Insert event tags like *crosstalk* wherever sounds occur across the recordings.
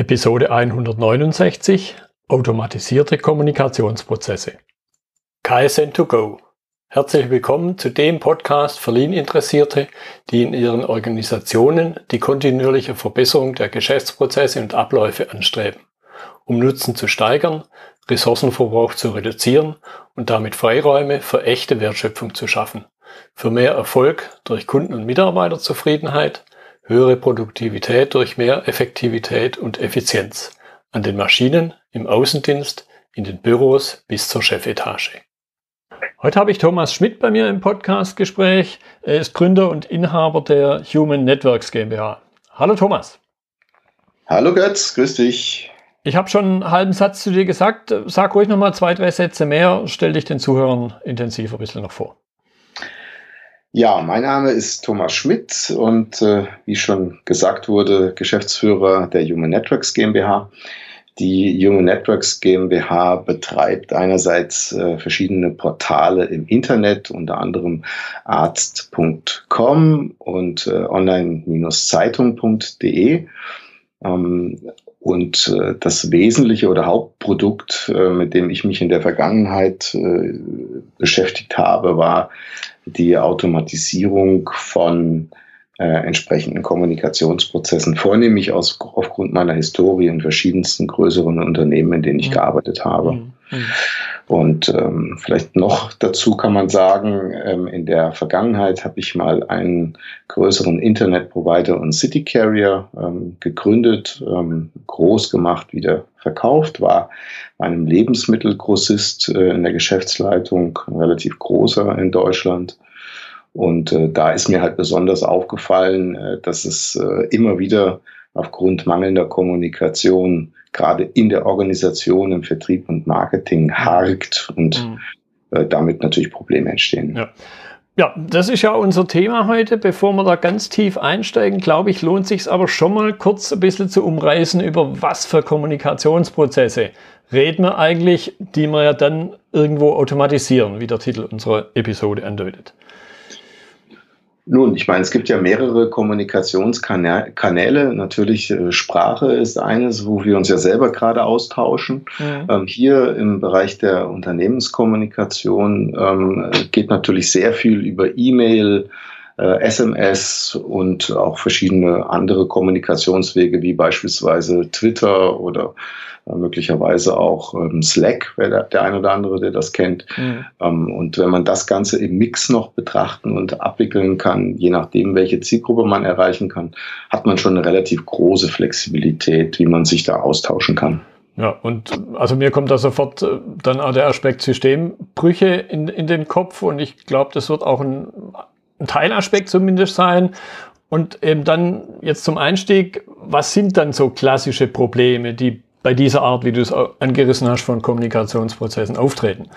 Episode 169 Automatisierte Kommunikationsprozesse. KSN2Go. Herzlich willkommen zu dem Podcast für Lean-Interessierte, die in ihren Organisationen die kontinuierliche Verbesserung der Geschäftsprozesse und Abläufe anstreben, um Nutzen zu steigern, Ressourcenverbrauch zu reduzieren und damit Freiräume für echte Wertschöpfung zu schaffen, für mehr Erfolg durch Kunden- und Mitarbeiterzufriedenheit, höhere Produktivität durch mehr Effektivität und Effizienz an den Maschinen, im Außendienst, in den Büros bis zur Chefetage. Heute habe ich Thomas Schmidt bei mir im Podcastgespräch. Er ist Gründer und Inhaber der Human Networks GmbH. Hallo Thomas. Hallo Götz, grüß dich. Ich habe schon einen halben Satz zu dir gesagt. Sag ruhig noch mal zwei, drei Sätze mehr. Stell dich den Zuhörern intensiv ein bisschen noch vor. Ja, mein Name ist Thomas Schmidt und äh, wie schon gesagt wurde, Geschäftsführer der Human Networks GmbH. Die Human Networks GmbH betreibt einerseits äh, verschiedene Portale im Internet, unter anderem arzt.com und äh, online-zeitung.de. Ähm, und äh, das wesentliche oder Hauptprodukt, äh, mit dem ich mich in der Vergangenheit äh, beschäftigt habe, war die Automatisierung von äh, entsprechenden Kommunikationsprozessen, vornehmlich aus, aufgrund meiner Historie in verschiedensten größeren Unternehmen, in denen ich mhm. gearbeitet habe. Mhm. mhm. Und ähm, vielleicht noch dazu kann man sagen, ähm, in der Vergangenheit habe ich mal einen größeren Internetprovider und City Carrier ähm, gegründet, ähm, groß gemacht, wieder verkauft, war bei einem Lebensmittelgrossist äh, in der Geschäftsleitung, relativ großer in Deutschland. Und äh, da ist mir halt besonders aufgefallen, äh, dass es immer wieder aufgrund mangelnder Kommunikation gerade in der Organisation, im Vertrieb und Marketing harkt und mhm. damit natürlich Probleme entstehen. Ja. Ja, das ist ja unser Thema heute. Bevor wir da ganz tief einsteigen, glaube ich, lohnt sich aber schon mal kurz ein bisschen zu umreißen, über was für Kommunikationsprozesse reden wir eigentlich, die wir ja dann irgendwo automatisieren, wie der Titel unserer Episode andeutet. Nun, ich meine, es gibt ja mehrere Kommunikationskanäle. Natürlich äh, Sprache ist eines, wo wir uns ja selber gerade austauschen. Mhm. Ähm, hier im Bereich der Unternehmenskommunikation ähm, geht natürlich sehr viel über E-Mail, SMS und auch verschiedene andere Kommunikationswege wie beispielsweise Twitter oder äh, möglicherweise auch ähm, Slack, wäre der, der ein oder andere, der das kennt. Mhm. Ähm, und wenn man das Ganze im Mix noch betrachten und abwickeln kann, je nachdem, welche Zielgruppe man erreichen kann, hat man schon eine relativ große Flexibilität, wie man sich da austauschen kann. Ja, und also mir kommt da sofort äh, dann auch der Aspekt Systembrüche in, in den Kopf und ich glaube, das wird auch ein, ein Teilaspekt zumindest sein. Und eben dann jetzt zum Einstieg, was sind dann so klassische Probleme, die bei dieser Art, wie du es angerissen hast, von Kommunikationsprozessen auftreten?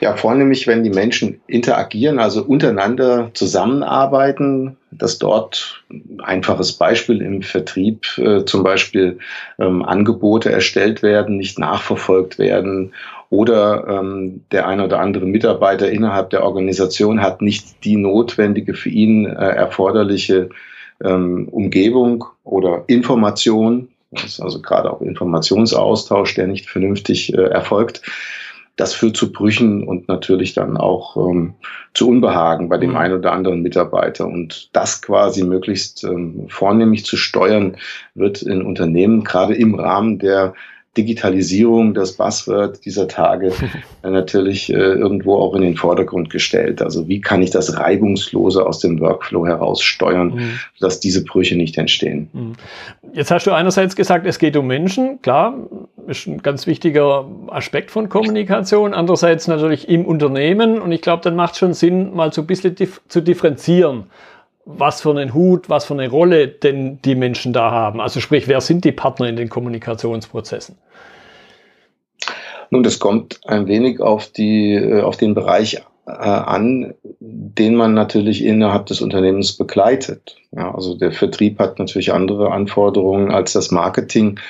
Ja, vornehmlich, wenn die Menschen interagieren, also untereinander zusammenarbeiten, dass dort ein einfaches Beispiel im Vertrieb äh, zum Beispiel ähm, Angebote erstellt werden, nicht nachverfolgt werden oder ähm, der eine oder andere Mitarbeiter innerhalb der Organisation hat nicht die notwendige für ihn äh, erforderliche ähm, Umgebung oder Information das ist also gerade auch Informationsaustausch, der nicht vernünftig äh, erfolgt. Das führt zu Brüchen und natürlich dann auch ähm, zu Unbehagen bei dem mhm. einen oder anderen Mitarbeiter. Und das quasi möglichst ähm, vornehmlich zu steuern, wird in Unternehmen gerade im Rahmen der Digitalisierung, das Buzzword dieser Tage, *laughs* natürlich äh, irgendwo auch in den Vordergrund gestellt. Also wie kann ich das reibungslose aus dem Workflow heraus steuern, mhm. dass diese Brüche nicht entstehen. Mhm. Jetzt hast du einerseits gesagt, es geht um Menschen, klar, ist ein ganz wichtiger Aspekt von Kommunikation. Andererseits natürlich im Unternehmen und ich glaube, dann macht es schon Sinn, mal so ein bisschen dif zu differenzieren was für einen Hut, was für eine Rolle denn die Menschen da haben. Also sprich, wer sind die Partner in den Kommunikationsprozessen? Nun, das kommt ein wenig auf, die, äh, auf den Bereich äh, an, den man natürlich innerhalb des Unternehmens begleitet. Ja, also der Vertrieb hat natürlich andere Anforderungen als das Marketing.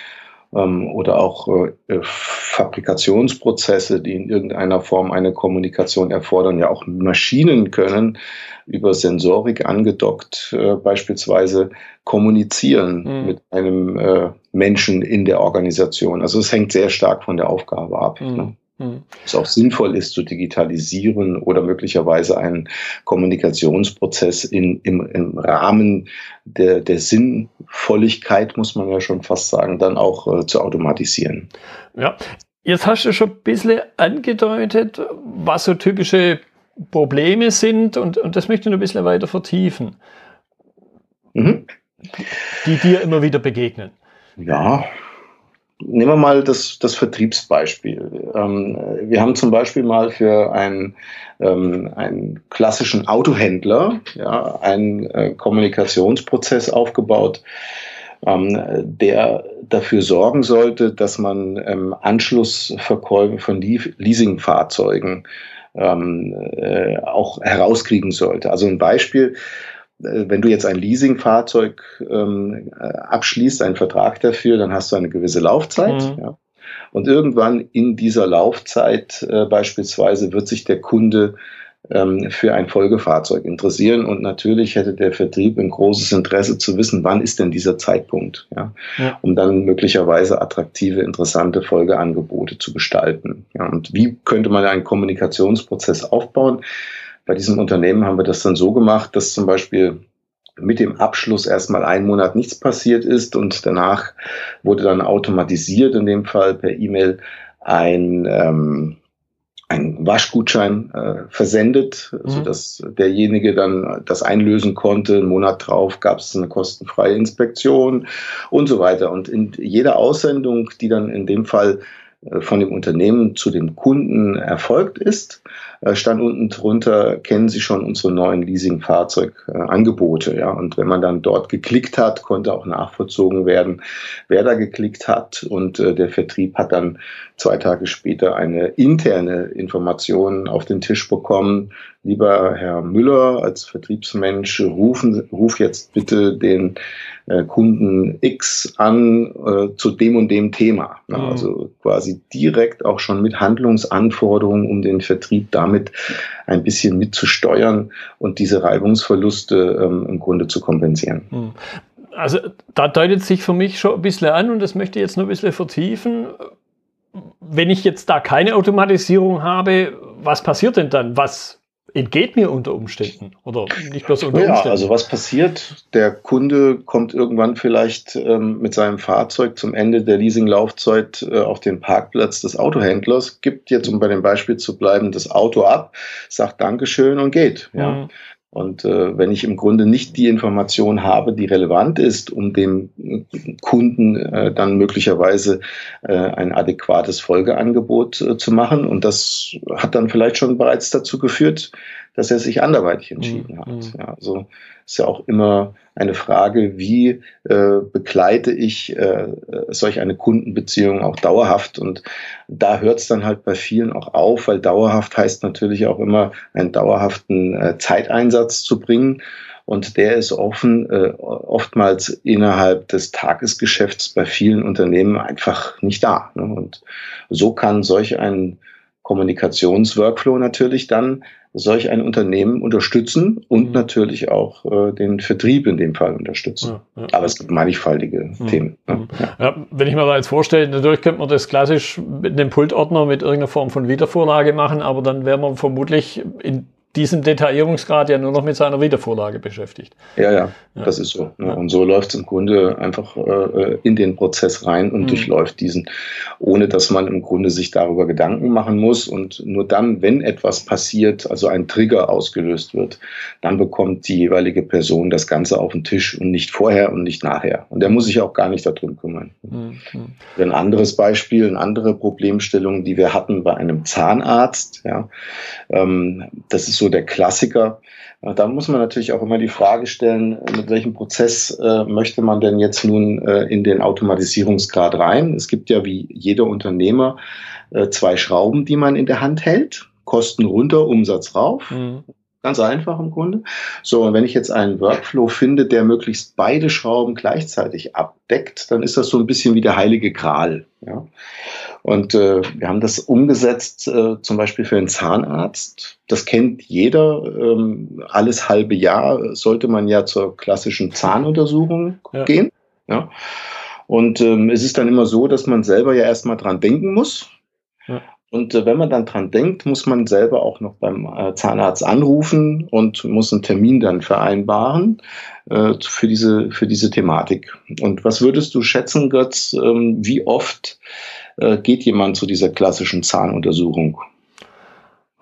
Ähm, oder auch äh, Fabrikationsprozesse, die in irgendeiner Form eine Kommunikation erfordern. Ja, auch Maschinen können über Sensorik angedockt äh, beispielsweise kommunizieren mhm. mit einem äh, Menschen in der Organisation. Also es hängt sehr stark von der Aufgabe ab. Mhm. Ne? Mhm. Es auch sinnvoll ist zu digitalisieren oder möglicherweise einen Kommunikationsprozess in, im, im Rahmen der, der Sinnvolligkeit, muss man ja schon fast sagen, dann auch äh, zu automatisieren. Ja, jetzt hast du schon ein bisschen angedeutet, was so typische Probleme sind und, und das möchte ich noch ein bisschen weiter vertiefen, mhm. die dir immer wieder begegnen. Ja, nehmen wir mal das, das Vertriebsbeispiel. Ähm, wir haben zum Beispiel mal für einen, ähm, einen klassischen Autohändler ja, einen äh, Kommunikationsprozess aufgebaut, ähm, der dafür sorgen sollte, dass man ähm, Anschlussverkäufe von Leasingfahrzeugen ähm, äh, auch herauskriegen sollte. Also ein Beispiel, wenn du jetzt ein Leasingfahrzeug ähm, äh, abschließt, einen Vertrag dafür, dann hast du eine gewisse Laufzeit. Mhm. Ja. Und irgendwann in dieser Laufzeit äh, beispielsweise wird sich der Kunde ähm, für ein Folgefahrzeug interessieren. Und natürlich hätte der Vertrieb ein großes Interesse zu wissen, wann ist denn dieser Zeitpunkt, ja, ja. um dann möglicherweise attraktive, interessante Folgeangebote zu gestalten. Ja, und wie könnte man einen Kommunikationsprozess aufbauen? Bei diesem Unternehmen haben wir das dann so gemacht, dass zum Beispiel mit dem Abschluss erstmal einen Monat nichts passiert ist und danach wurde dann automatisiert, in dem Fall per E-Mail, ein, ähm, ein Waschgutschein äh, versendet, mhm. sodass derjenige dann das einlösen konnte. Einen Monat drauf gab es eine kostenfreie Inspektion und so weiter. Und in jeder Aussendung, die dann in dem Fall von dem Unternehmen zu dem Kunden erfolgt ist, äh, stand unten drunter, kennen Sie schon unsere neuen Leasing-Fahrzeugangebote. Ja? Und wenn man dann dort geklickt hat, konnte auch nachvollzogen werden, wer da geklickt hat. Und äh, der Vertrieb hat dann zwei Tage später eine interne Information auf den Tisch bekommen. Lieber Herr Müller, als Vertriebsmensch, rufen, ruf jetzt bitte den äh, Kunden X an äh, zu dem und dem Thema. Mhm. Also quasi direkt auch schon mit Handlungsanforderungen, um den Vertrieb damit ein bisschen mitzusteuern und diese Reibungsverluste ähm, im Grunde zu kompensieren. Mhm. Also da deutet sich für mich schon ein bisschen an und das möchte ich jetzt noch ein bisschen vertiefen. Wenn ich jetzt da keine Automatisierung habe, was passiert denn dann? Was entgeht mir unter Umständen oder nicht bloß unter ja, Umständen. Also was passiert? Der Kunde kommt irgendwann vielleicht ähm, mit seinem Fahrzeug zum Ende der Leasinglaufzeit äh, auf den Parkplatz des Autohändlers, gibt jetzt, um bei dem Beispiel zu bleiben, das Auto ab, sagt Dankeschön und geht. Ja. Mhm. Und äh, wenn ich im Grunde nicht die Information habe, die relevant ist, um dem Kunden äh, dann möglicherweise äh, ein adäquates Folgeangebot äh, zu machen, und das hat dann vielleicht schon bereits dazu geführt, dass er sich anderweitig entschieden mhm. hat. Mhm. Ja, also ist ja auch immer eine Frage, wie äh, begleite ich äh, solch eine Kundenbeziehung auch dauerhaft. Und da hört es dann halt bei vielen auch auf, weil dauerhaft heißt natürlich auch immer einen dauerhaften äh, Zeiteinsatz zu bringen. Und der ist offen, äh, oftmals innerhalb des Tagesgeschäfts bei vielen Unternehmen einfach nicht da. Ne? Und so kann solch ein Kommunikationsworkflow natürlich dann solch ein Unternehmen unterstützen und mhm. natürlich auch äh, den Vertrieb in dem Fall unterstützen. Ja, ja. Aber es gibt mannigfaltige mhm. Themen. Ne? Mhm. Ja. wenn ich mir da jetzt vorstelle, natürlich könnte man das klassisch mit einem Pultordner mit irgendeiner Form von Wiedervorlage machen, aber dann wäre man vermutlich in diesem Detaillierungsgrad ja nur noch mit seiner Wiedervorlage beschäftigt. Ja, ja, ja. das ist so. Ne? Ja. Und so läuft es im Grunde einfach äh, in den Prozess rein und mhm. durchläuft diesen, ohne dass man im Grunde sich darüber Gedanken machen muss. Und nur dann, wenn etwas passiert, also ein Trigger ausgelöst wird, dann bekommt die jeweilige Person das Ganze auf den Tisch und nicht vorher und nicht nachher. Und der muss sich auch gar nicht darum kümmern. Mhm. Ein anderes Beispiel, eine andere Problemstellung, die wir hatten bei einem Zahnarzt, ja, ähm, das ist so so der Klassiker. Da muss man natürlich auch immer die Frage stellen, mit welchem Prozess äh, möchte man denn jetzt nun äh, in den Automatisierungsgrad rein? Es gibt ja wie jeder Unternehmer äh, zwei Schrauben, die man in der Hand hält. Kosten runter, Umsatz rauf. Mhm. Ganz einfach im Grunde. So, und wenn ich jetzt einen Workflow finde, der möglichst beide Schrauben gleichzeitig abdeckt, dann ist das so ein bisschen wie der heilige Gral. Ja? Und äh, wir haben das umgesetzt, äh, zum Beispiel für einen Zahnarzt. Das kennt jeder. Ähm, alles halbe Jahr sollte man ja zur klassischen Zahnuntersuchung ja. gehen. Ja? Und ähm, es ist dann immer so, dass man selber ja erstmal dran denken muss. Ja. Und äh, wenn man dann dran denkt, muss man selber auch noch beim äh, Zahnarzt anrufen und muss einen Termin dann vereinbaren äh, für, diese, für diese Thematik. Und was würdest du schätzen, Götz, ähm, wie oft äh, geht jemand zu dieser klassischen Zahnuntersuchung?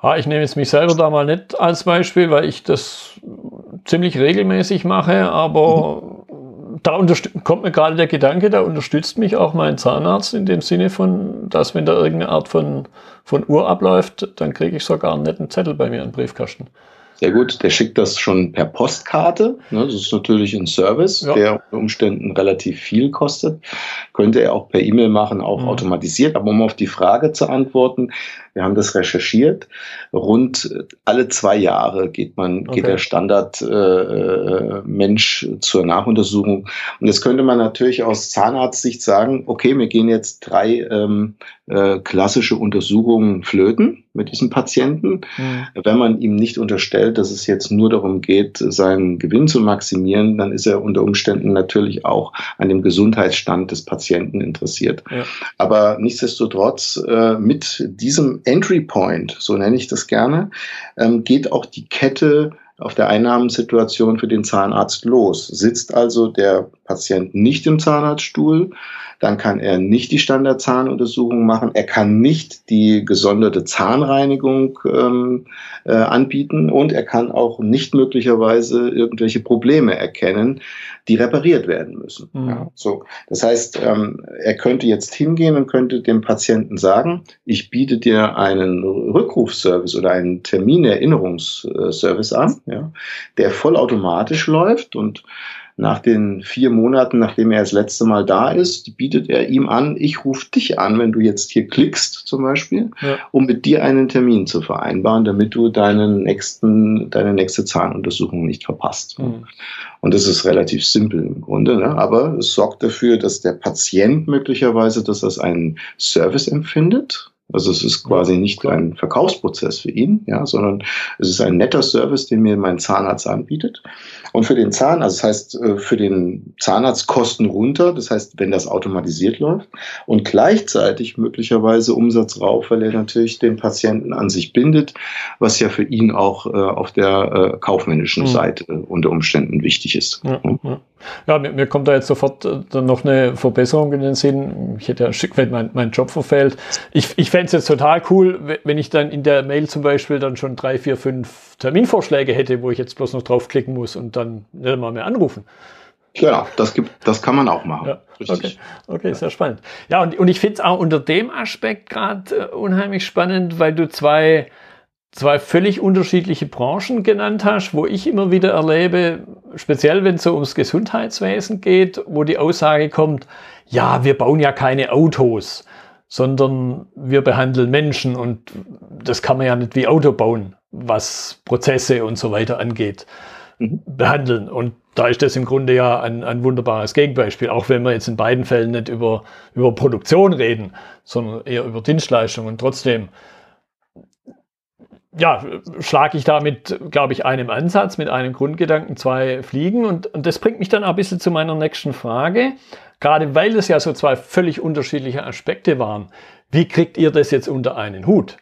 Ja, ich nehme jetzt mich selber da mal nicht als Beispiel, weil ich das ziemlich regelmäßig mache, aber mhm da kommt mir gerade der Gedanke, da unterstützt mich auch mein Zahnarzt in dem Sinne von, dass wenn da irgendeine Art von, von Uhr abläuft, dann kriege ich sogar einen netten Zettel bei mir im Briefkasten. Sehr gut, der schickt das schon per Postkarte. Ne? Das ist natürlich ein Service, ja. der unter Umständen relativ viel kostet. Könnte er auch per E-Mail machen, auch mhm. automatisiert. Aber um auf die Frage zu antworten, wir haben das recherchiert. Rund alle zwei Jahre geht man, okay. geht der Standard äh, äh, Mensch zur Nachuntersuchung. Und jetzt könnte man natürlich aus Zahnarztsicht sagen, okay, wir gehen jetzt drei ähm, äh, klassische Untersuchungen flöten mit diesem Patienten. Mhm. Wenn man ihm nicht unterstellt, dass es jetzt nur darum geht, seinen Gewinn zu maximieren, dann ist er unter Umständen natürlich auch an dem Gesundheitsstand des Patienten interessiert. Ja. Aber nichtsdestotrotz, äh, mit diesem Entry Point, so nenne ich das gerne, ähm, geht auch die Kette auf der Einnahmensituation für den Zahnarzt los. Sitzt also der Patient nicht im Zahnarztstuhl, dann kann er nicht die Standardzahnuntersuchung machen. Er kann nicht die gesonderte Zahnreinigung ähm, äh, anbieten und er kann auch nicht möglicherweise irgendwelche Probleme erkennen, die repariert werden müssen. Mhm. Ja, so, das heißt, ähm, er könnte jetzt hingehen und könnte dem Patienten sagen: Ich biete dir einen Rückrufservice oder einen Terminerinnerungsservice an, ja, der vollautomatisch läuft und nach den vier Monaten, nachdem er das letzte Mal da ist, bietet er ihm an, ich rufe dich an, wenn du jetzt hier klickst zum Beispiel, ja. um mit dir einen Termin zu vereinbaren, damit du deinen nächsten, deine nächste Zahnuntersuchung nicht verpasst. Mhm. Und das ist relativ simpel im Grunde, ne? aber es sorgt dafür, dass der Patient möglicherweise das als einen Service empfindet also es ist quasi nicht ein Verkaufsprozess für ihn, ja, sondern es ist ein netter Service, den mir mein Zahnarzt anbietet. Und für den Zahnarzt, also das heißt äh, für den Zahnarzt Kosten runter, das heißt, wenn das automatisiert läuft und gleichzeitig möglicherweise Umsatz rauf, weil er natürlich den Patienten an sich bindet, was ja für ihn auch äh, auf der äh, kaufmännischen mhm. Seite unter Umständen wichtig ist. Ja, ja. ja mir, mir, kommt da jetzt sofort dann noch eine Verbesserung in den Sinn. Ich hätte ja ein Stück weit mein, mein Job verfehlt. Ich, ich fände es jetzt total cool, wenn ich dann in der Mail zum Beispiel dann schon drei, vier, fünf Terminvorschläge hätte, wo ich jetzt bloß noch draufklicken muss und dann nicht mal mehr anrufen. Genau, das gibt, das kann man auch machen. Ja, okay, okay ja. sehr spannend. Ja, und, und ich finde es auch unter dem Aspekt gerade äh, unheimlich spannend, weil du zwei, zwei völlig unterschiedliche Branchen genannt hast, wo ich immer wieder erlebe, speziell wenn es so ums Gesundheitswesen geht, wo die Aussage kommt, ja, wir bauen ja keine Autos sondern wir behandeln Menschen und das kann man ja nicht wie Auto bauen, was Prozesse und so weiter angeht, mhm. behandeln. Und da ist das im Grunde ja ein, ein wunderbares Gegenbeispiel, auch wenn wir jetzt in beiden Fällen nicht über, über Produktion reden, sondern eher über Dienstleistungen. Trotzdem, ja, schlage ich damit, glaube ich, einem Ansatz, mit einem Grundgedanken zwei Fliegen. Und, und das bringt mich dann auch ein bisschen zu meiner nächsten Frage. Gerade weil es ja so zwei völlig unterschiedliche Aspekte waren. Wie kriegt ihr das jetzt unter einen Hut?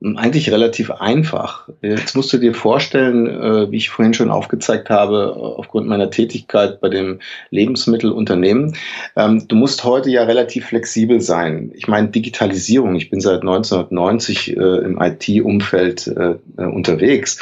Eigentlich relativ einfach. Jetzt musst du dir vorstellen, äh, wie ich vorhin schon aufgezeigt habe, aufgrund meiner Tätigkeit bei dem Lebensmittelunternehmen, ähm, du musst heute ja relativ flexibel sein. Ich meine, Digitalisierung, ich bin seit 1990 äh, im IT-Umfeld äh, unterwegs.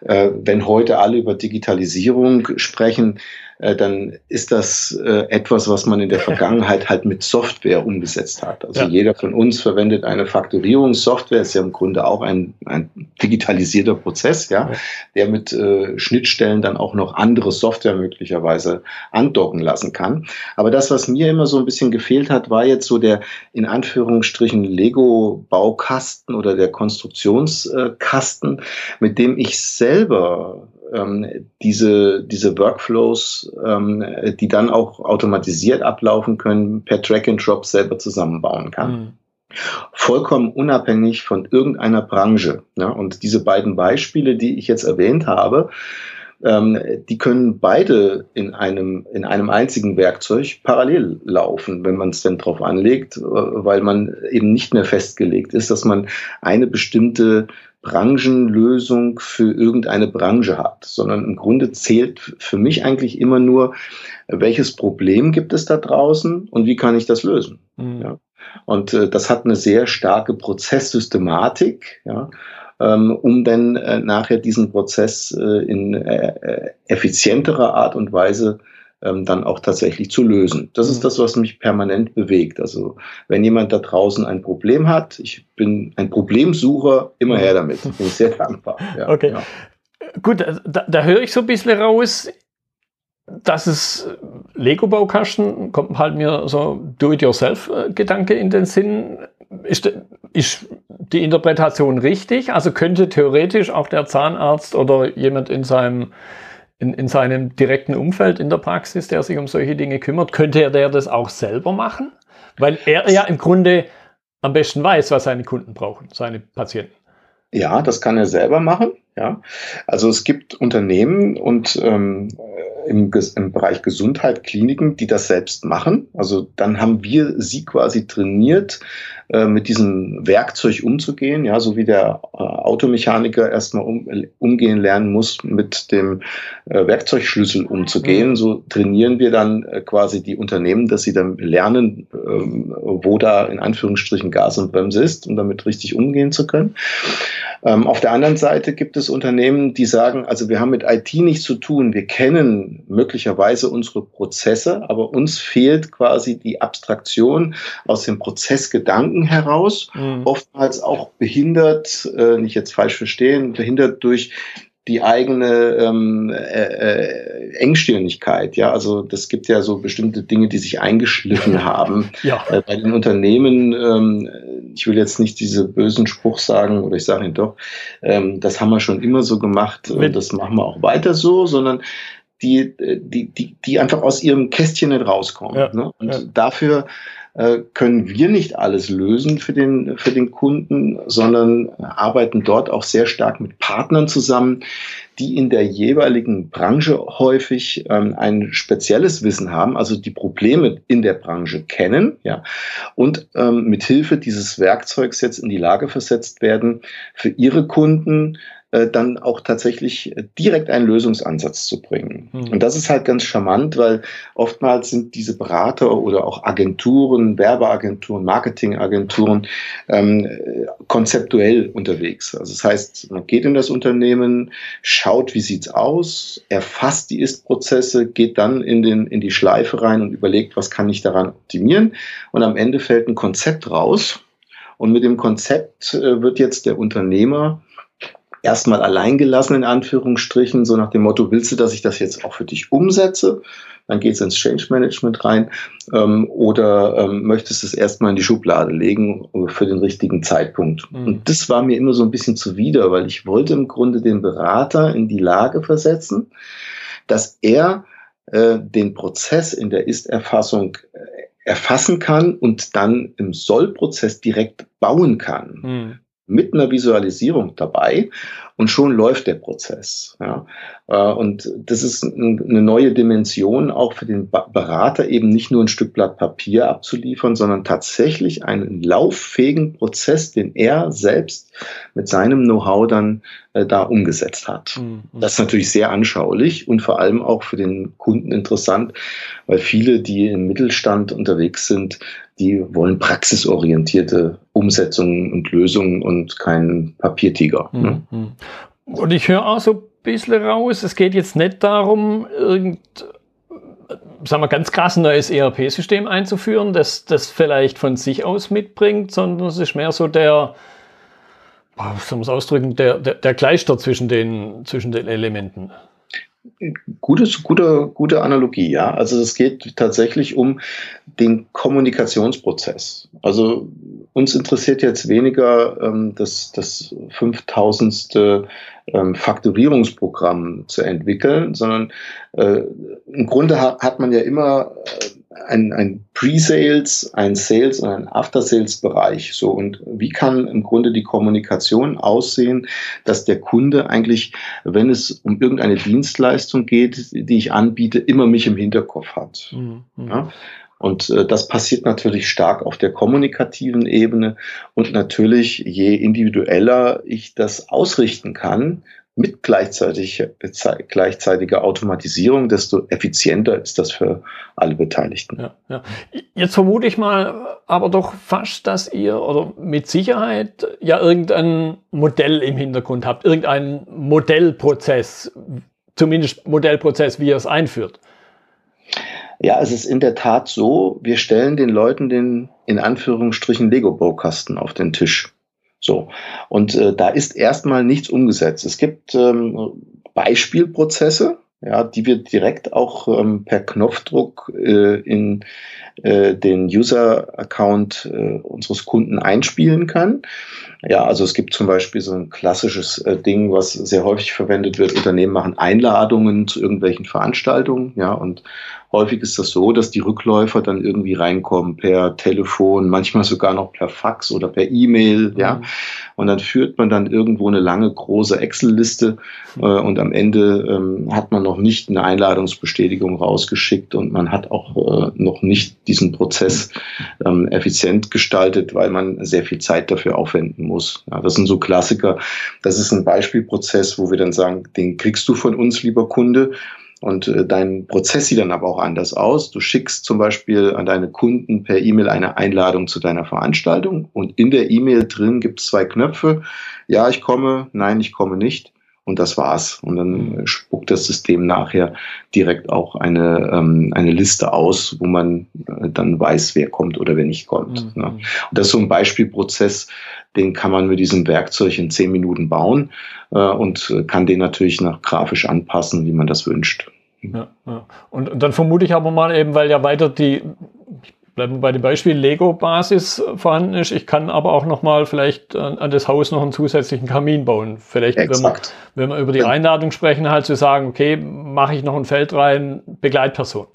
Wenn heute alle über Digitalisierung sprechen, äh, dann ist das äh, etwas, was man in der Vergangenheit halt mit Software umgesetzt hat. Also ja. jeder von uns verwendet eine Faktorierungssoftware, ist ja im Grunde auch ein, ein digitalisierter Prozess, ja, ja. der mit äh, Schnittstellen dann auch noch andere Software möglicherweise andocken lassen kann. Aber das, was mir immer so ein bisschen gefehlt hat, war jetzt so der in Anführungsstrichen Lego-Baukasten oder der Konstruktionskasten, mit dem ich selber ähm, diese, diese Workflows, ähm, die dann auch automatisiert ablaufen können, per Track and Drop selber zusammenbauen kann. Mhm. Vollkommen unabhängig von irgendeiner Branche. Ja? Und diese beiden Beispiele, die ich jetzt erwähnt habe, ähm, die können beide in einem, in einem einzigen Werkzeug parallel laufen, wenn man es denn drauf anlegt, äh, weil man eben nicht mehr festgelegt ist, dass man eine bestimmte Branchenlösung für irgendeine Branche hat, sondern im Grunde zählt für mich eigentlich immer nur, welches Problem gibt es da draußen und wie kann ich das lösen. Mhm. Ja. Und äh, das hat eine sehr starke Prozesssystematik, ja, ähm, um dann äh, nachher diesen Prozess äh, in äh, äh effizienterer Art und Weise ähm, dann auch tatsächlich zu lösen. Das ist mhm. das, was mich permanent bewegt. Also wenn jemand da draußen ein Problem hat, ich bin ein Problemsucher, immer her damit. Bin ich sehr dankbar. *laughs* Ja, okay. Ja. Gut, da, da höre ich so ein bisschen raus, dass es Lego-Baukasten, kommt halt mir so Do-it-yourself-Gedanke in den Sinn. Ist, ist die Interpretation richtig? Also könnte theoretisch auch der Zahnarzt oder jemand in seinem in, in seinem direkten Umfeld in der Praxis, der sich um solche Dinge kümmert, könnte er der das auch selber machen? Weil er ja im Grunde am besten weiß, was seine Kunden brauchen, seine Patienten. Ja, das kann er selber machen. Ja, also es gibt Unternehmen und ähm, im, im Bereich Gesundheit Kliniken, die das selbst machen. Also dann haben wir sie quasi trainiert, äh, mit diesem Werkzeug umzugehen, ja, so wie der äh, Automechaniker erstmal um, umgehen lernen muss, mit dem äh, Werkzeugschlüssel umzugehen. Mhm. So trainieren wir dann äh, quasi die Unternehmen, dass sie dann lernen, ähm, wo da in Anführungsstrichen Gas und Bremse ist, um damit richtig umgehen zu können. Ähm, auf der anderen Seite gibt es Unternehmen, die sagen, also wir haben mit IT nichts zu tun, wir kennen möglicherweise unsere Prozesse, aber uns fehlt quasi die Abstraktion aus dem Prozessgedanken heraus, mhm. oftmals auch behindert, äh, nicht jetzt falsch verstehen, behindert durch die eigene ähm, äh, äh, Engstirnigkeit. Ja, also das gibt ja so bestimmte Dinge, die sich eingeschliffen *laughs* haben ja. äh, bei den Unternehmen. Ähm, ich will jetzt nicht diese bösen Spruch sagen, oder ich sage ihn doch. Ähm, das haben wir schon immer so gemacht und das machen wir auch weiter so, sondern die, die, die, die einfach aus ihrem Kästchen nicht rauskommen. Ja, ne? Und ja. dafür äh, können wir nicht alles lösen für den, für den Kunden, sondern arbeiten dort auch sehr stark mit Partnern zusammen, die in der jeweiligen Branche häufig ähm, ein spezielles Wissen haben, also die Probleme in der Branche kennen, ja, und ähm, mit Hilfe dieses Werkzeugs jetzt in die Lage versetzt werden, für ihre Kunden äh, dann auch tatsächlich äh, direkt einen Lösungsansatz zu bringen. Mhm. Und das ist halt ganz charmant, weil oftmals sind diese Berater oder auch Agenturen, Werbeagenturen, Marketingagenturen ähm, konzeptuell unterwegs. Also das heißt, man geht in das Unternehmen, schaut, wie sieht's aus, erfasst die Ist-Prozesse, geht dann in, den, in die Schleife rein und überlegt, was kann ich daran optimieren. Und am Ende fällt ein Konzept raus. Und mit dem Konzept äh, wird jetzt der Unternehmer erstmal alleingelassen, in Anführungsstrichen, so nach dem Motto, willst du, dass ich das jetzt auch für dich umsetze? Dann geht es ins Change Management rein. Ähm, oder ähm, möchtest du es erstmal in die Schublade legen für den richtigen Zeitpunkt? Mhm. Und das war mir immer so ein bisschen zuwider, weil ich wollte im Grunde den Berater in die Lage versetzen, dass er äh, den Prozess in der Ist-Erfassung äh, erfassen kann und dann im Soll-Prozess direkt bauen kann. Mhm mit einer Visualisierung dabei und schon läuft der Prozess. Ja. Äh, und das ist eine neue Dimension auch für den Berater, eben nicht nur ein Stück Blatt Papier abzuliefern, sondern tatsächlich einen lauffähigen Prozess, den er selbst mit seinem Know-how dann äh, da umgesetzt hat. Mhm. Das ist natürlich sehr anschaulich und vor allem auch für den Kunden interessant, weil viele, die im Mittelstand unterwegs sind, die wollen praxisorientierte Umsetzungen und Lösungen und keinen Papiertiger. Mhm. Ne? Und ich höre auch so ein bisschen raus, es geht jetzt nicht darum, irgend sagen wir, ganz krass ein neues ERP-System einzuführen, das das vielleicht von sich aus mitbringt, sondern es ist mehr so der, wie soll man es ausdrücken, der, der, der Kleister zwischen den, zwischen den Elementen. Gutes, gute, gute Analogie, ja. Also es geht tatsächlich um den Kommunikationsprozess. Also uns interessiert jetzt weniger ähm, das, das 5000. Ähm, Fakturierungsprogramm zu entwickeln, sondern äh, im Grunde hat, hat man ja immer äh, ein, ein Pre-Sales, ein Sales und ein After-Sales-Bereich. So, und wie kann im Grunde die Kommunikation aussehen, dass der Kunde eigentlich, wenn es um irgendeine Dienstleistung geht, die ich anbiete, immer mich im Hinterkopf hat? Mhm. Ja? Und äh, das passiert natürlich stark auf der kommunikativen Ebene. Und natürlich, je individueller ich das ausrichten kann, mit gleichzeitig, gleichzeitiger Automatisierung, desto effizienter ist das für alle Beteiligten. Ja, ja. Jetzt vermute ich mal aber doch fast, dass ihr oder mit Sicherheit ja irgendein Modell im Hintergrund habt, irgendeinen Modellprozess, zumindest Modellprozess, wie ihr es einführt. Ja, es ist in der Tat so, wir stellen den Leuten den in Anführungsstrichen Lego-Baukasten auf den Tisch. So. Und äh, da ist erstmal nichts umgesetzt. Es gibt ähm, Beispielprozesse, ja, die wir direkt auch ähm, per Knopfdruck äh, in äh, den User-Account äh, unseres Kunden einspielen können. Ja, also es gibt zum Beispiel so ein klassisches äh, Ding, was sehr häufig verwendet wird. Unternehmen machen Einladungen zu irgendwelchen Veranstaltungen, ja, und häufig ist das so, dass die Rückläufer dann irgendwie reinkommen per Telefon, manchmal sogar noch per Fax oder per E-Mail, ja. Mhm. Und dann führt man dann irgendwo eine lange, große Excel-Liste äh, und am Ende ähm, hat man noch nicht eine Einladungsbestätigung rausgeschickt und man hat auch äh, noch nicht diesen Prozess ähm, effizient gestaltet, weil man sehr viel Zeit dafür aufwenden muss. Ja, das sind so Klassiker. Das ist ein Beispielprozess, wo wir dann sagen, den kriegst du von uns, lieber Kunde. Und äh, dein Prozess sieht dann aber auch anders aus. Du schickst zum Beispiel an deine Kunden per E-Mail eine Einladung zu deiner Veranstaltung und in der E-Mail drin gibt es zwei Knöpfe. Ja, ich komme, nein, ich komme nicht. Und das war's. Und dann mhm. spuckt das System nachher direkt auch eine, ähm, eine Liste aus, wo man äh, dann weiß, wer kommt oder wer nicht kommt. Mhm. Ne? Und das ist so ein Beispielprozess, den kann man mit diesem Werkzeug in zehn Minuten bauen äh, und kann den natürlich nach grafisch anpassen, wie man das wünscht. Ja, ja. Und, und dann vermute ich aber mal eben, weil ja weiter die, ich bleibe bei dem Beispiel Lego-Basis vorhanden ist. Ich kann aber auch noch mal vielleicht an, an, das Haus noch einen zusätzlichen Kamin bauen. Vielleicht, wenn wir, wenn wir über die Einladung sprechen, halt zu sagen, okay, mache ich noch ein Feld rein, Begleitperson.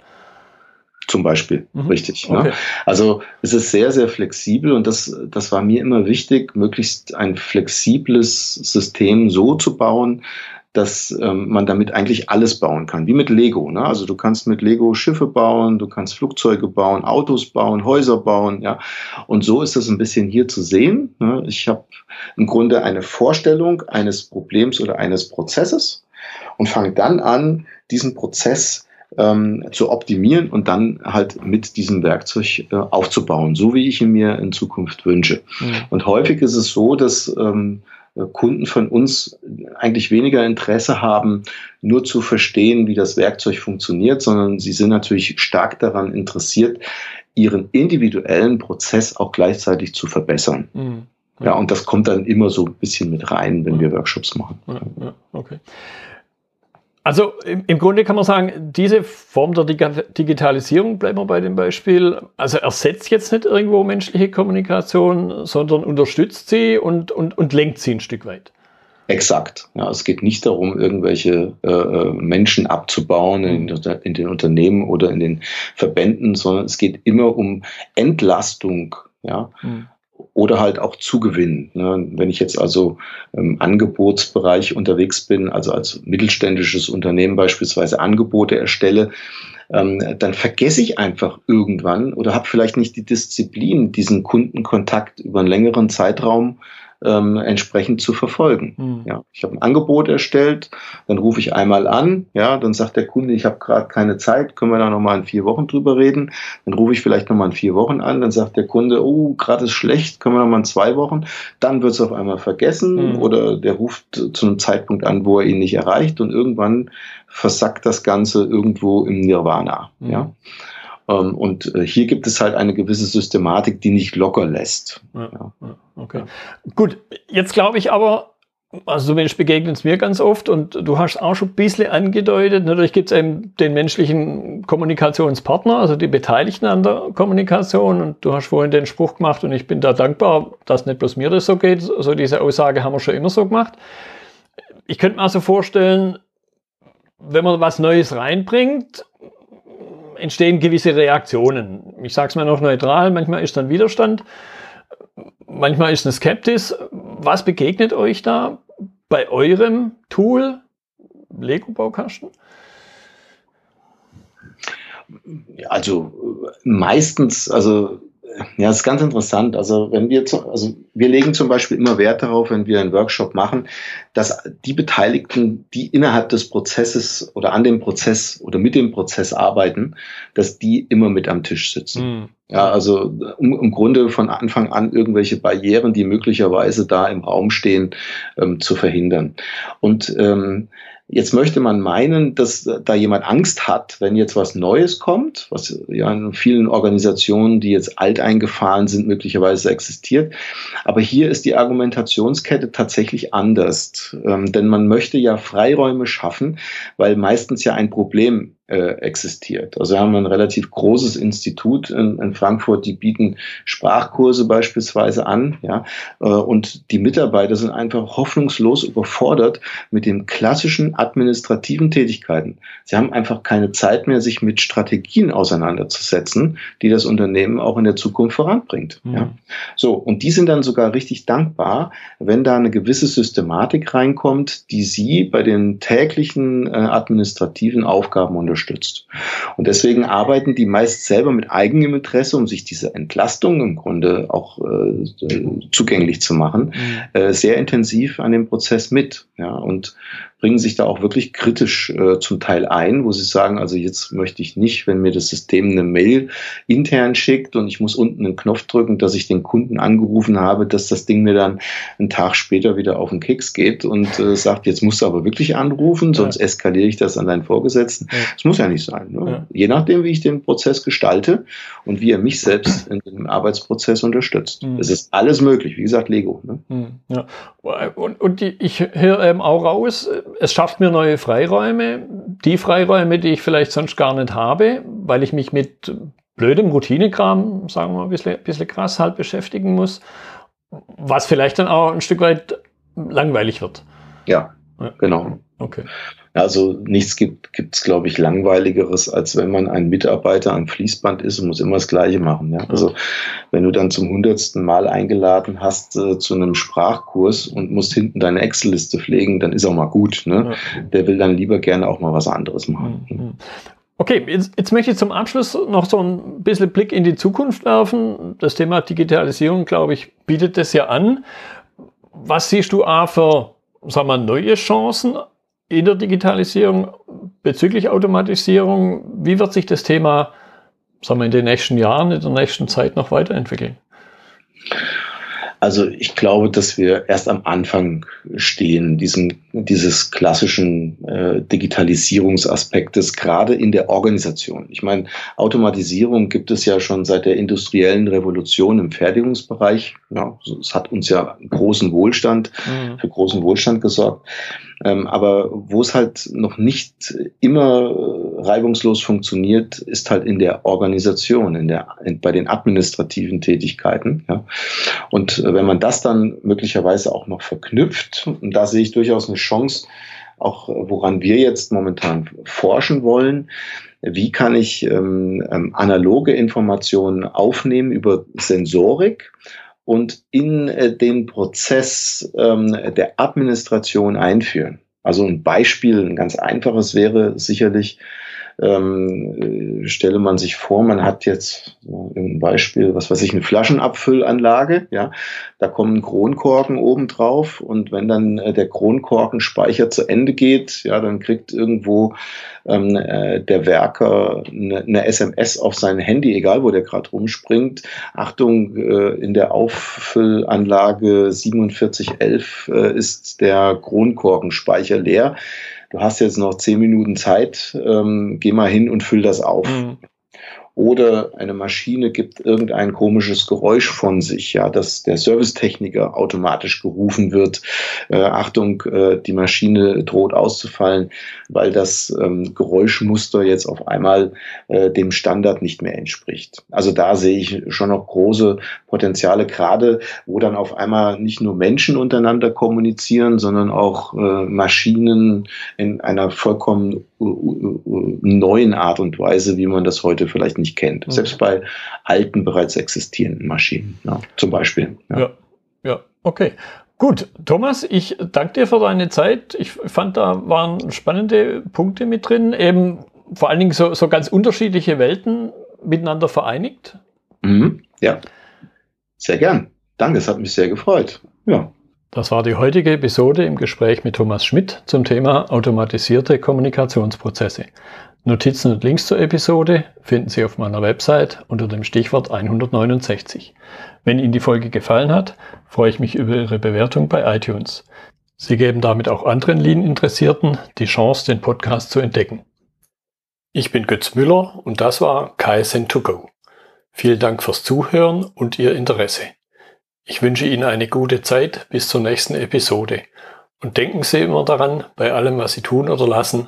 Zum Beispiel, mhm. richtig. Ne? Okay. Ne? Also es ist sehr, sehr flexibel und das, das war mir immer wichtig, möglichst ein flexibles System so zu bauen, dass ähm, man damit eigentlich alles bauen kann, wie mit Lego. Ne? Also du kannst mit Lego Schiffe bauen, du kannst Flugzeuge bauen, Autos bauen, Häuser bauen, ja. Und so ist das ein bisschen hier zu sehen. Ne? Ich habe im Grunde eine Vorstellung eines Problems oder eines Prozesses und fange dann an, diesen Prozess ähm, zu optimieren und dann halt mit diesem Werkzeug äh, aufzubauen, so wie ich ihn mir in Zukunft wünsche. Mhm. Und häufig ist es so, dass ähm, Kunden von uns eigentlich weniger Interesse haben, nur zu verstehen, wie das Werkzeug funktioniert, sondern sie sind natürlich stark daran interessiert, ihren individuellen Prozess auch gleichzeitig zu verbessern. Mhm. Ja, und das kommt dann immer so ein bisschen mit rein, wenn wir Workshops machen. Ja, ja, okay. Also im, im, Grunde kann man sagen, diese Form der Digitalisierung, bleiben wir bei dem Beispiel, also ersetzt jetzt nicht irgendwo menschliche Kommunikation, sondern unterstützt sie und, und, und lenkt sie ein Stück weit. Exakt. Ja, es geht nicht darum, irgendwelche äh, äh Menschen abzubauen in, in, den Unternehmen oder in den Verbänden, sondern es geht immer um Entlastung. Ja. Mhm oder halt auch zugewinnen. Ne? Wenn ich jetzt also im Angebotsbereich unterwegs bin, also als mittelständisches Unternehmen beispielsweise Angebote erstelle, ähm, dann vergesse ich einfach irgendwann oder habe vielleicht nicht die Disziplin, diesen Kundenkontakt über einen längeren Zeitraum ähm, entsprechend zu verfolgen. Mhm. Ja, ich habe ein Angebot erstellt, dann rufe ich einmal an, ja, dann sagt der Kunde, ich habe gerade keine Zeit, können wir da nochmal in vier Wochen drüber reden. Dann rufe ich vielleicht nochmal in vier Wochen an, dann sagt der Kunde, oh, gerade ist schlecht, können wir nochmal in zwei Wochen. Dann wird es auf einmal vergessen mhm. oder der ruft zu einem Zeitpunkt an, wo er ihn nicht erreicht und irgendwann versackt das Ganze irgendwo im Nirvana. Mhm. Ja. Ähm, und äh, hier gibt es halt eine gewisse Systematik, die nicht locker lässt. Ja, ja. Okay. Gut, jetzt glaube ich aber, also so Mensch begegnet es mir ganz oft und du hast auch schon ein bisschen angedeutet, natürlich gibt es eben den menschlichen Kommunikationspartner, also die Beteiligten an der Kommunikation und du hast vorhin den Spruch gemacht und ich bin da dankbar, dass nicht bloß mir das so geht, so also diese Aussage haben wir schon immer so gemacht. Ich könnte mir also vorstellen, wenn man was Neues reinbringt, entstehen gewisse Reaktionen. Ich sage es mal noch neutral, manchmal ist dann Widerstand, manchmal ist eine Skeptis. Was begegnet euch da bei eurem Tool Lego-Baukasten? Also meistens, also ja, das ist ganz interessant. Also wenn wir, zu, also wir legen zum Beispiel immer Wert darauf, wenn wir einen Workshop machen, dass die Beteiligten, die innerhalb des Prozesses oder an dem Prozess oder mit dem Prozess arbeiten, dass die immer mit am Tisch sitzen. Mhm. Ja, also um, im Grunde von Anfang an irgendwelche Barrieren, die möglicherweise da im Raum stehen, ähm, zu verhindern. Und ähm, Jetzt möchte man meinen, dass da jemand Angst hat, wenn jetzt was Neues kommt, was ja in vielen Organisationen, die jetzt alt eingefahren sind, möglicherweise existiert. Aber hier ist die Argumentationskette tatsächlich anders. Ähm, denn man möchte ja Freiräume schaffen, weil meistens ja ein Problem äh, existiert. Also wir haben ein relativ großes Institut in, in, Frankfurt, die bieten Sprachkurse beispielsweise an, ja, äh, und die Mitarbeiter sind einfach hoffnungslos überfordert mit den klassischen administrativen Tätigkeiten. Sie haben einfach keine Zeit mehr, sich mit Strategien auseinanderzusetzen, die das Unternehmen auch in der Zukunft voranbringt. Mhm. Ja. So, und die sind dann sogar richtig dankbar, wenn da eine gewisse Systematik reinkommt, die sie bei den täglichen äh, administrativen Aufgaben unterstützt unterstützt. Und deswegen arbeiten die meist selber mit eigenem Interesse, um sich diese Entlastung im Grunde auch äh, zugänglich zu machen, mhm. äh, sehr intensiv an dem Prozess mit. Ja, und bringen sich da auch wirklich kritisch äh, zum Teil ein, wo sie sagen, also jetzt möchte ich nicht, wenn mir das System eine Mail intern schickt und ich muss unten einen Knopf drücken, dass ich den Kunden angerufen habe, dass das Ding mir dann einen Tag später wieder auf den Keks geht und äh, sagt, jetzt musst du aber wirklich anrufen, sonst ja. eskaliere ich das an deinen Vorgesetzten. Ja. Das muss ja nicht sein. Ne? Ja. Je nachdem, wie ich den Prozess gestalte und wie er mich selbst in dem Arbeitsprozess unterstützt. Mhm. Es ist alles möglich, wie gesagt, Lego. Ne? Mhm. Ja. Und, und die, ich höre eben auch raus, es schafft mir neue Freiräume, die Freiräume, die ich vielleicht sonst gar nicht habe, weil ich mich mit blödem Routinekram, sagen wir mal ein bisschen, ein bisschen krass halt beschäftigen muss, was vielleicht dann auch ein Stück weit langweilig wird. Ja, ja. genau. Okay. Also nichts gibt es, glaube ich, langweiligeres, als wenn man ein Mitarbeiter am Fließband ist und muss immer das Gleiche machen. Ja? Also wenn du dann zum hundertsten Mal eingeladen hast äh, zu einem Sprachkurs und musst hinten deine Excel-Liste pflegen, dann ist auch mal gut. Ne? Der will dann lieber gerne auch mal was anderes machen. Okay, jetzt, jetzt, möchte ich zum Abschluss noch so ein bisschen Blick in die Zukunft werfen. Das Thema Digitalisierung, glaube ich, bietet das ja an. Was siehst du A für sagen wir, neue Chancen in der Digitalisierung bezüglich Automatisierung. Wie wird sich das Thema sagen wir, in den nächsten Jahren, in der nächsten Zeit noch weiterentwickeln? Also ich glaube, dass wir erst am Anfang stehen, diesen, dieses klassischen äh, Digitalisierungsaspektes, gerade in der Organisation. Ich meine, Automatisierung gibt es ja schon seit der industriellen Revolution im Fertigungsbereich. Ja, es hat uns ja großen Wohlstand, mhm. für großen Wohlstand gesorgt. Ähm, aber wo es halt noch nicht immer reibungslos funktioniert, ist halt in der Organisation, in der, in, bei den administrativen Tätigkeiten. Ja. Und äh, wenn man das dann möglicherweise auch noch verknüpft, und da sehe ich durchaus eine Chance, auch äh, woran wir jetzt momentan forschen wollen, wie kann ich ähm, ähm, analoge Informationen aufnehmen über Sensorik und in äh, den Prozess ähm, der Administration einführen. Also ein Beispiel, ein ganz einfaches wäre sicherlich, ähm, äh, stelle man sich vor, man hat jetzt ein Beispiel, was weiß ich, eine Flaschenabfüllanlage, ja, da kommen Kronkorken oben drauf und wenn dann äh, der Kronkorkenspeicher zu Ende geht, ja, dann kriegt irgendwo ähm, äh, der Werker eine, eine, SMS auf sein Handy, egal wo der gerade rumspringt. Achtung, äh, in der Auffüllanlage 4711 äh, ist der Kronkorkenspeicher leer du hast jetzt noch zehn Minuten Zeit, ähm, geh mal hin und füll das auf. Mhm oder eine Maschine gibt irgendein komisches Geräusch von sich, ja, dass der Servicetechniker automatisch gerufen wird. Äh, Achtung, äh, die Maschine droht auszufallen, weil das ähm, Geräuschmuster jetzt auf einmal äh, dem Standard nicht mehr entspricht. Also da sehe ich schon noch große Potenziale, gerade wo dann auf einmal nicht nur Menschen untereinander kommunizieren, sondern auch äh, Maschinen in einer vollkommen äh, äh, neuen Art und Weise, wie man das heute vielleicht nicht kennt. Mhm. Selbst bei alten, bereits existierenden Maschinen, ja, zum Beispiel. Ja. ja, ja, okay. Gut, Thomas, ich danke dir für deine Zeit. Ich fand, da waren spannende Punkte mit drin, eben vor allen Dingen so, so ganz unterschiedliche Welten miteinander vereinigt. Mhm, ja, sehr gern. Danke, es hat mich sehr gefreut. Ja. Das war die heutige Episode im Gespräch mit Thomas Schmidt zum Thema automatisierte Kommunikationsprozesse. Notizen und Links zur Episode finden Sie auf meiner Website unter dem Stichwort 169. Wenn Ihnen die Folge gefallen hat, freue ich mich über Ihre Bewertung bei iTunes. Sie geben damit auch anderen Lean-Interessierten die Chance, den Podcast zu entdecken. Ich bin Götz Müller und das war KSN2Go. Vielen Dank fürs Zuhören und Ihr Interesse. Ich wünsche Ihnen eine gute Zeit bis zur nächsten Episode und denken Sie immer daran, bei allem, was Sie tun oder lassen,